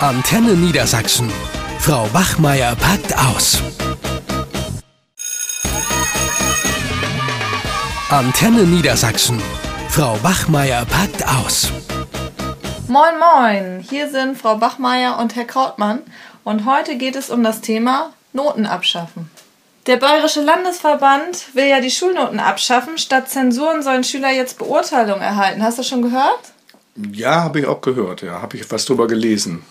Antenne Niedersachsen. Frau Wachmeier packt aus. Antenne Niedersachsen. Frau Wachmeier packt aus. Moin, moin. Hier sind Frau Bachmeier und Herr Krautmann. Und heute geht es um das Thema Noten abschaffen. Der Bayerische Landesverband will ja die Schulnoten abschaffen. Statt Zensuren sollen Schüler jetzt Beurteilung erhalten. Hast du schon gehört? Ja, habe ich auch gehört. Ja, habe ich was drüber gelesen.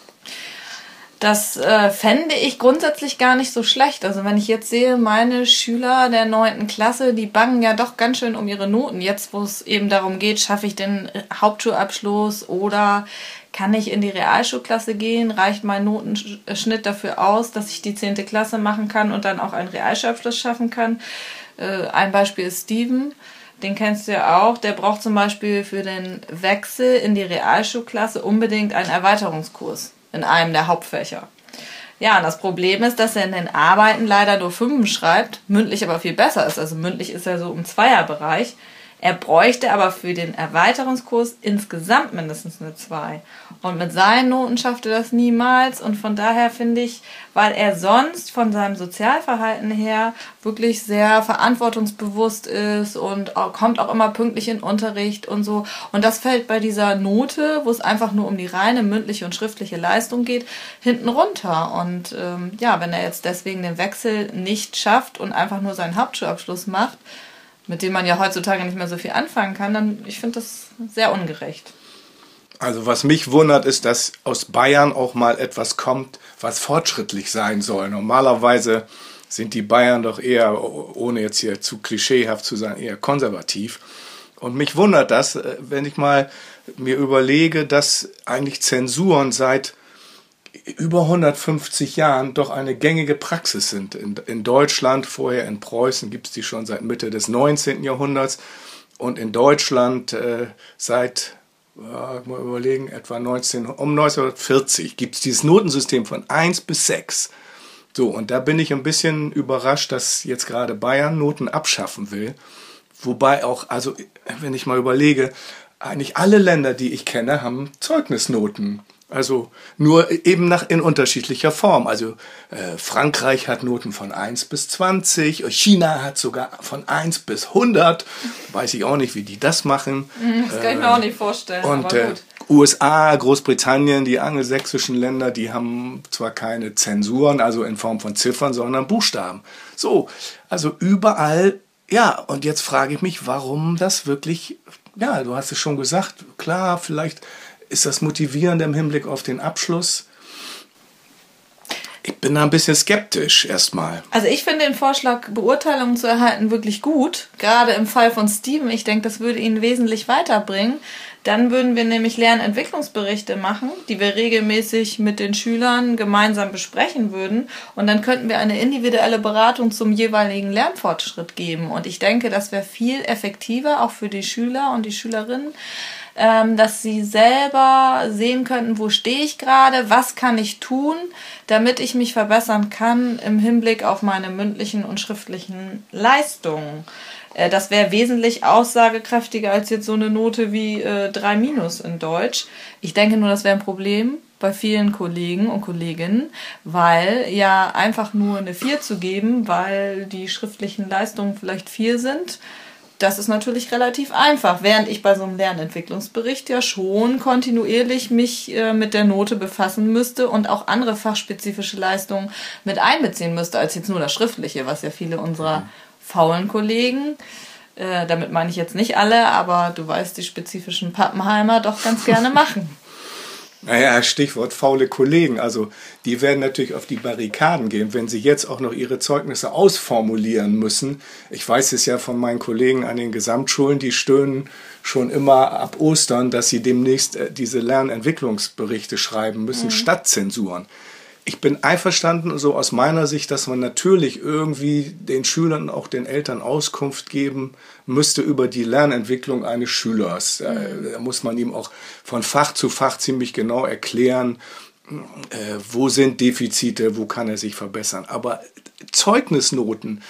Das äh, fände ich grundsätzlich gar nicht so schlecht. Also wenn ich jetzt sehe, meine Schüler der neunten Klasse, die bangen ja doch ganz schön um ihre Noten. Jetzt, wo es eben darum geht, schaffe ich den Hauptschulabschluss oder kann ich in die Realschulklasse gehen? Reicht mein Notenschnitt dafür aus, dass ich die zehnte Klasse machen kann und dann auch einen Realschulabschluss schaffen kann? Äh, ein Beispiel ist Steven. Den kennst du ja auch. Der braucht zum Beispiel für den Wechsel in die Realschulklasse unbedingt einen Erweiterungskurs in einem der Hauptfächer. Ja, und das Problem ist, dass er in den Arbeiten leider nur Fünfen schreibt, mündlich aber viel besser ist. Also mündlich ist er so im Zweierbereich. Er bräuchte aber für den Erweiterungskurs insgesamt mindestens eine 2. Und mit seinen Noten schafft er das niemals. Und von daher finde ich, weil er sonst von seinem Sozialverhalten her wirklich sehr verantwortungsbewusst ist und kommt auch immer pünktlich in Unterricht und so. Und das fällt bei dieser Note, wo es einfach nur um die reine mündliche und schriftliche Leistung geht, hinten runter. Und ähm, ja, wenn er jetzt deswegen den Wechsel nicht schafft und einfach nur seinen Hauptschulabschluss macht, mit dem man ja heutzutage nicht mehr so viel anfangen kann, dann ich finde das sehr ungerecht. Also was mich wundert, ist, dass aus Bayern auch mal etwas kommt, was fortschrittlich sein soll. Normalerweise sind die Bayern doch eher, ohne jetzt hier zu klischeehaft zu sein, eher konservativ. Und mich wundert das, äh, wenn ich mal mir überlege, dass eigentlich Zensuren seit über 150 Jahren doch eine gängige Praxis sind. In, in Deutschland, vorher in Preußen gibt es die schon seit Mitte des 19. Jahrhunderts und in Deutschland äh, seit, äh, mal überlegen, etwa 19, um 1940 gibt es dieses Notensystem von 1 bis 6. So, und da bin ich ein bisschen überrascht, dass jetzt gerade Bayern Noten abschaffen will. Wobei auch, also wenn ich mal überlege, eigentlich alle Länder, die ich kenne, haben Zeugnisnoten also nur eben nach, in unterschiedlicher Form. Also äh, Frankreich hat Noten von 1 bis 20, China hat sogar von 1 bis 100. Weiß ich auch nicht, wie die das machen. Mhm, das kann ich mir auch nicht vorstellen. Und äh, USA, Großbritannien, die angelsächsischen Länder, die haben zwar keine Zensuren, also in Form von Ziffern, sondern Buchstaben. So, also überall, ja, und jetzt frage ich mich, warum das wirklich, ja, du hast es schon gesagt, klar, vielleicht ist das motivierend im Hinblick auf den Abschluss? Ich bin da ein bisschen skeptisch erstmal. Also ich finde den Vorschlag, Beurteilungen zu erhalten, wirklich gut. Gerade im Fall von Steven. Ich denke, das würde ihn wesentlich weiterbringen. Dann würden wir nämlich Lernentwicklungsberichte machen, die wir regelmäßig mit den Schülern gemeinsam besprechen würden. Und dann könnten wir eine individuelle Beratung zum jeweiligen Lernfortschritt geben. Und ich denke, das wäre viel effektiver, auch für die Schüler und die Schülerinnen, ähm, dass sie selber sehen könnten, wo stehe ich gerade, was kann ich tun, damit ich mich verbessern kann im Hinblick auf meine mündlichen und schriftlichen Leistungen. Äh, das wäre wesentlich aussagekräftiger als jetzt so eine Note wie äh, 3 minus in Deutsch. Ich denke nur, das wäre ein Problem bei vielen Kollegen und Kolleginnen, weil ja einfach nur eine 4 zu geben, weil die schriftlichen Leistungen vielleicht 4 sind, das ist natürlich relativ einfach, während ich bei so einem Lernentwicklungsbericht ja schon kontinuierlich mich äh, mit der Note befassen müsste und auch andere fachspezifische Leistungen mit einbeziehen müsste, als jetzt nur das Schriftliche, was ja viele unserer faulen Kollegen, äh, damit meine ich jetzt nicht alle, aber du weißt, die spezifischen Pappenheimer doch ganz gerne machen. Naja, Stichwort faule Kollegen. Also die werden natürlich auf die Barrikaden gehen, wenn sie jetzt auch noch ihre Zeugnisse ausformulieren müssen. Ich weiß es ja von meinen Kollegen an den Gesamtschulen, die stöhnen schon immer ab Ostern, dass sie demnächst äh, diese Lernentwicklungsberichte schreiben müssen, mhm. statt Zensuren ich bin einverstanden, so aus meiner Sicht, dass man natürlich irgendwie den Schülern, auch den Eltern Auskunft geben müsste über die Lernentwicklung eines Schülers. Mhm. Da muss man ihm auch von Fach zu Fach ziemlich genau erklären, äh, wo sind Defizite, wo kann er sich verbessern. Aber Zeugnisnoten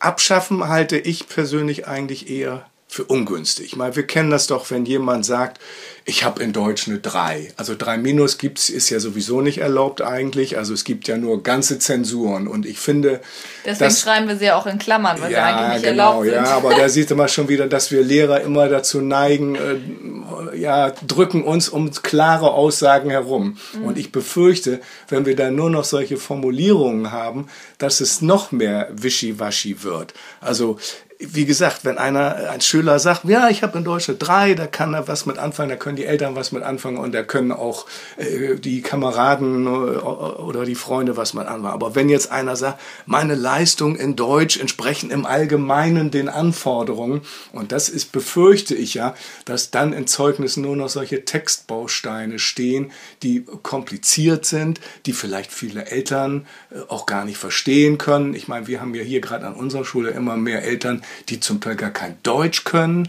abschaffen halte ich persönlich eigentlich eher für ungünstig. Ich meine, wir kennen das doch, wenn jemand sagt, ich habe in Deutsch eine 3. Also 3 Minus gibt's, ist ja sowieso nicht erlaubt eigentlich. Also es gibt ja nur ganze Zensuren. Und ich finde. Deswegen dass, schreiben wir sie ja auch in Klammern, weil ja, sie eigentlich nicht genau, erlaubt sind. Ja, aber da sieht man schon wieder, dass wir Lehrer immer dazu neigen, äh, ja, drücken uns um klare Aussagen herum. Mhm. Und ich befürchte, wenn wir dann nur noch solche Formulierungen haben, dass es noch mehr wischiwaschi wird. Also wie gesagt, wenn einer, ein Schüler sagt, ja, ich habe in Deutsch drei, da kann er was mit anfangen, da können die Eltern was mit anfangen und da können auch äh, die Kameraden äh, oder die Freunde was mit anfangen. Aber wenn jetzt einer sagt, meine Leistungen in Deutsch entsprechen im Allgemeinen den Anforderungen, und das ist, befürchte ich ja, dass dann in Zeugnissen nur noch solche Textbausteine stehen, die kompliziert sind, die vielleicht viele Eltern äh, auch gar nicht verstehen können. Ich meine, wir haben ja hier gerade an unserer Schule immer mehr Eltern, die zum Teil gar kein Deutsch können.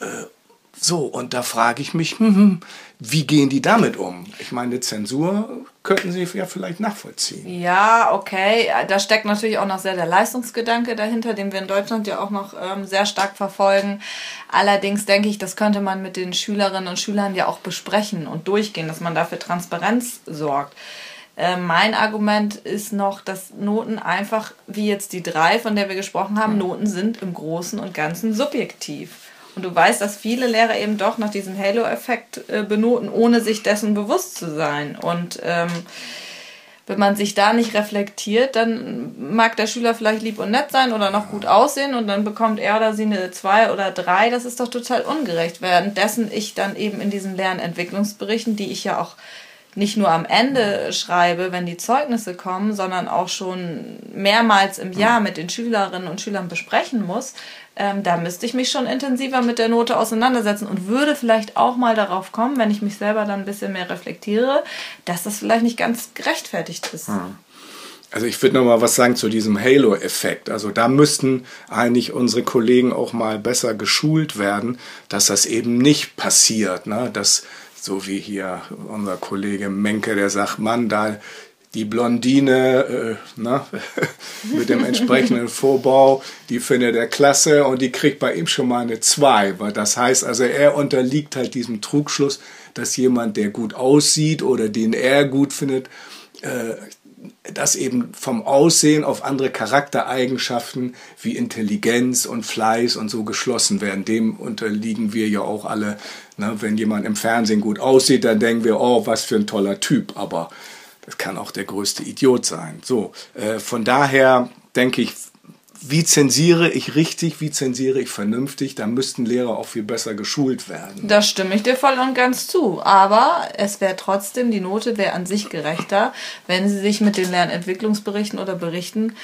Äh, so, und da frage ich mich, hm, hm, wie gehen die damit um? Ich meine, Zensur könnten sie ja vielleicht nachvollziehen. Ja, okay. Da steckt natürlich auch noch sehr der Leistungsgedanke dahinter, den wir in Deutschland ja auch noch ähm, sehr stark verfolgen. Allerdings denke ich, das könnte man mit den Schülerinnen und Schülern ja auch besprechen und durchgehen, dass man dafür Transparenz sorgt. Äh, mein Argument ist noch, dass Noten einfach, wie jetzt die drei, von der wir gesprochen haben, Noten sind im Großen und Ganzen subjektiv. Und du weißt, dass viele Lehrer eben doch nach diesem Halo-Effekt äh, benoten, ohne sich dessen bewusst zu sein. Und ähm, wenn man sich da nicht reflektiert, dann mag der Schüler vielleicht lieb und nett sein oder noch gut aussehen und dann bekommt er oder sie eine 2 oder 3. Das ist doch total ungerecht. Währenddessen ich dann eben in diesen Lernentwicklungsberichten, die ich ja auch nicht nur am Ende schreibe, wenn die Zeugnisse kommen, sondern auch schon mehrmals im Jahr mit den Schülerinnen und Schülern besprechen muss, ähm, da müsste ich mich schon intensiver mit der Note auseinandersetzen und würde vielleicht auch mal darauf kommen, wenn ich mich selber dann ein bisschen mehr reflektiere, dass das vielleicht nicht ganz gerechtfertigt ist. Hm. Also ich würde noch mal was sagen zu diesem Halo-Effekt. Also da müssten eigentlich unsere Kollegen auch mal besser geschult werden, dass das eben nicht passiert, ne? dass so wie hier unser Kollege Menke, der sagt, Mann, da die Blondine äh, na, mit dem entsprechenden Vorbau, die findet er klasse und die kriegt bei ihm schon mal eine 2. Das heißt also, er unterliegt halt diesem Trugschluss, dass jemand, der gut aussieht oder den er gut findet, äh, dass eben vom Aussehen auf andere Charaktereigenschaften wie Intelligenz und Fleiß und so geschlossen werden. Dem unterliegen wir ja auch alle. Ne? Wenn jemand im Fernsehen gut aussieht, dann denken wir, oh, was für ein toller Typ. Aber das kann auch der größte Idiot sein. So, äh, von daher denke ich, wie zensiere ich richtig, wie zensiere ich vernünftig, da müssten Lehrer auch viel besser geschult werden. Da stimme ich dir voll und ganz zu. Aber es wäre trotzdem, die Note wäre an sich gerechter, wenn sie sich mit den Lernentwicklungsberichten oder Berichten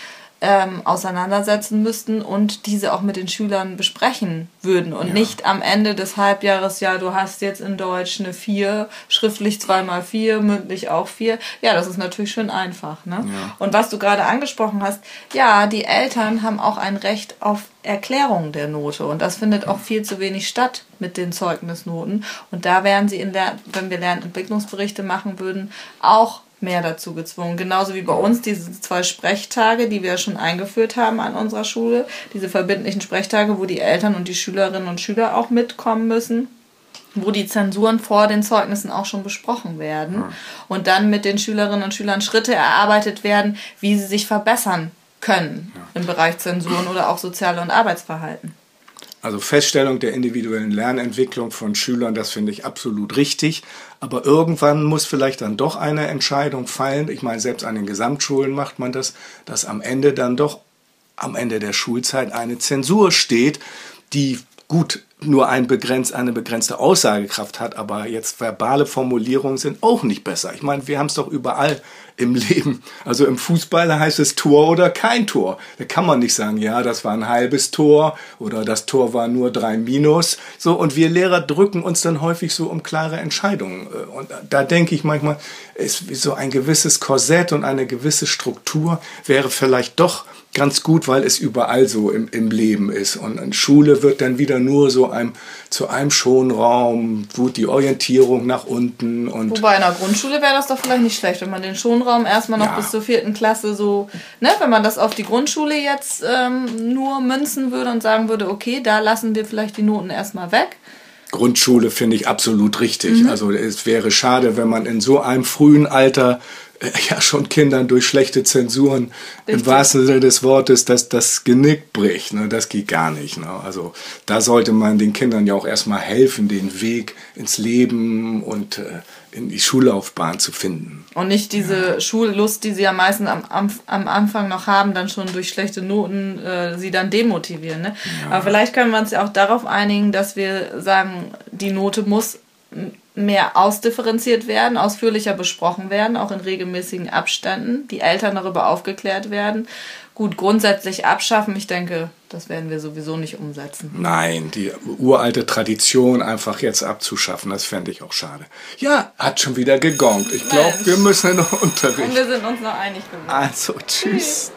ähm, auseinandersetzen müssten und diese auch mit den Schülern besprechen würden und ja. nicht am Ende des Halbjahres, ja, du hast jetzt in Deutsch eine 4, schriftlich zweimal 4, mündlich auch 4. Ja, das ist natürlich schön einfach. Ne? Ja. Und was du gerade angesprochen hast, ja, die Eltern haben auch ein Recht auf Erklärung der Note und das findet auch viel zu wenig statt mit den Zeugnisnoten und da wären sie in der, wenn wir Lernentwicklungsberichte machen würden, auch mehr dazu gezwungen. Genauso wie bei uns diese zwei Sprechtage, die wir schon eingeführt haben an unserer Schule, diese verbindlichen Sprechtage, wo die Eltern und die Schülerinnen und Schüler auch mitkommen müssen wo die Zensuren vor den Zeugnissen auch schon besprochen werden und dann mit den Schülerinnen und Schülern Schritte erarbeitet werden, wie sie sich verbessern können ja. im Bereich Zensuren oder auch soziale und Arbeitsverhalten. Also Feststellung der individuellen Lernentwicklung von Schülern, das finde ich absolut richtig. Aber irgendwann muss vielleicht dann doch eine Entscheidung fallen. Ich meine, selbst an den Gesamtschulen macht man das, dass am Ende dann doch am Ende der Schulzeit eine Zensur steht, die gut nur ein begrenzt, eine begrenzte Aussagekraft hat, aber jetzt verbale Formulierungen sind auch nicht besser. Ich meine, wir haben es doch überall im Leben. Also im Fußball heißt es Tor oder kein Tor. Da kann man nicht sagen, ja, das war ein halbes Tor oder das Tor war nur drei Minus. So, und wir Lehrer drücken uns dann häufig so um klare Entscheidungen. Und da denke ich manchmal, ist so ein gewisses Korsett und eine gewisse Struktur wäre vielleicht doch ganz gut, weil es überall so im, im Leben ist. Und in Schule wird dann wieder nur so einem, zu einem Schonraum, gut, die Orientierung nach unten und. Wobei in der Grundschule wäre das doch vielleicht nicht schlecht, wenn man den Schonraum erstmal noch Ja. bis zur vierten Klasse so, ne, wenn man das auf die Grundschule jetzt ähm, nur münzen würde und sagen würde, okay, da lassen wir vielleicht die Noten erstmal weg. Grundschule finde ich absolut richtig. Mhm. Also es wäre schade, wenn man in so einem frühen Alter ja schon Kindern durch schlechte Zensuren im Richtig. wahrsten Sinne des Wortes das, das Genick bricht. Ne? Das geht gar nicht. Ne? Also da sollte man den Kindern ja auch erstmal helfen, den Weg ins Leben und äh, in die Schullaufbahn zu finden. Und nicht diese Schullust, die sie ja meistens am, am, am Anfang noch haben, dann schon durch schlechte Noten äh, sie dann demotivieren. Ne? Aber vielleicht können wir uns ja auch darauf einigen, dass wir sagen, die Note muss mehr ausdifferenziert werden, ausführlicher besprochen werden, auch in regelmäßigen Abständen, die Eltern darüber aufgeklärt werden. Gut, grundsätzlich abschaffen, ich denke, das werden wir sowieso nicht umsetzen. Nein, die uralte Tradition einfach jetzt abzuschaffen, das fände ich auch schade. Ja, hat schon wieder gegongt. Ich glaube, wir müssen noch Und Unterricht. wir sind uns noch einig geworden. Also, tschüss.